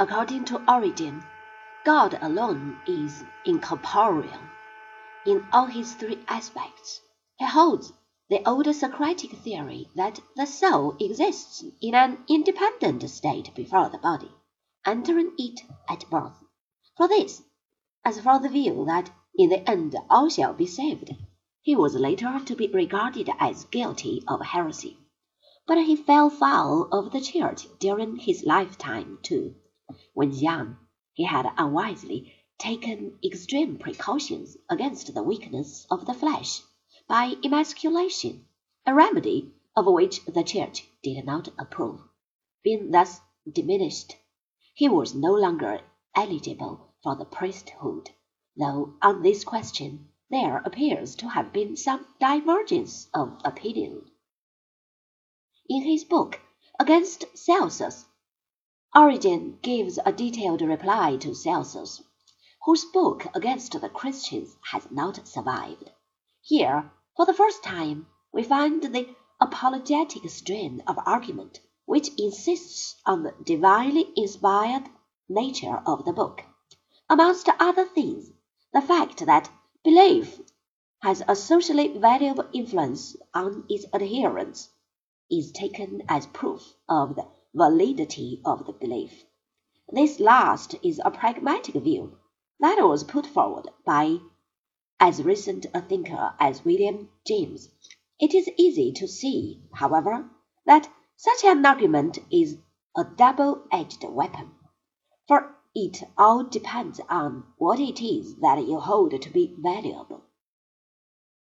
According to Origen, God alone is incorporeal in all his three aspects. He holds the old Socratic theory that the soul exists in an independent state before the body, entering it at birth. For this, as for the view that in the end all shall be saved, he was later to be regarded as guilty of heresy. But he fell foul of the Church during his lifetime, too. When young, he had unwisely taken extreme precautions against the weakness of the flesh by emasculation, a remedy of which the Church did not approve. Being thus diminished, he was no longer eligible for the priesthood, though on this question there appears to have been some divergence of opinion. In his book Against Celsus, Origen gives a detailed reply to Celsus, whose book against the Christians has not survived. Here, for the first time, we find the apologetic strain of argument which insists on the divinely inspired nature of the book. Amongst other things, the fact that belief has a socially valuable influence on its adherents is taken as proof of the validity of the belief. This last is a pragmatic view that was put forward by as recent a thinker as William James. It is easy to see, however, that such an argument is a double-edged weapon, for it all depends on what it is that you hold to be valuable.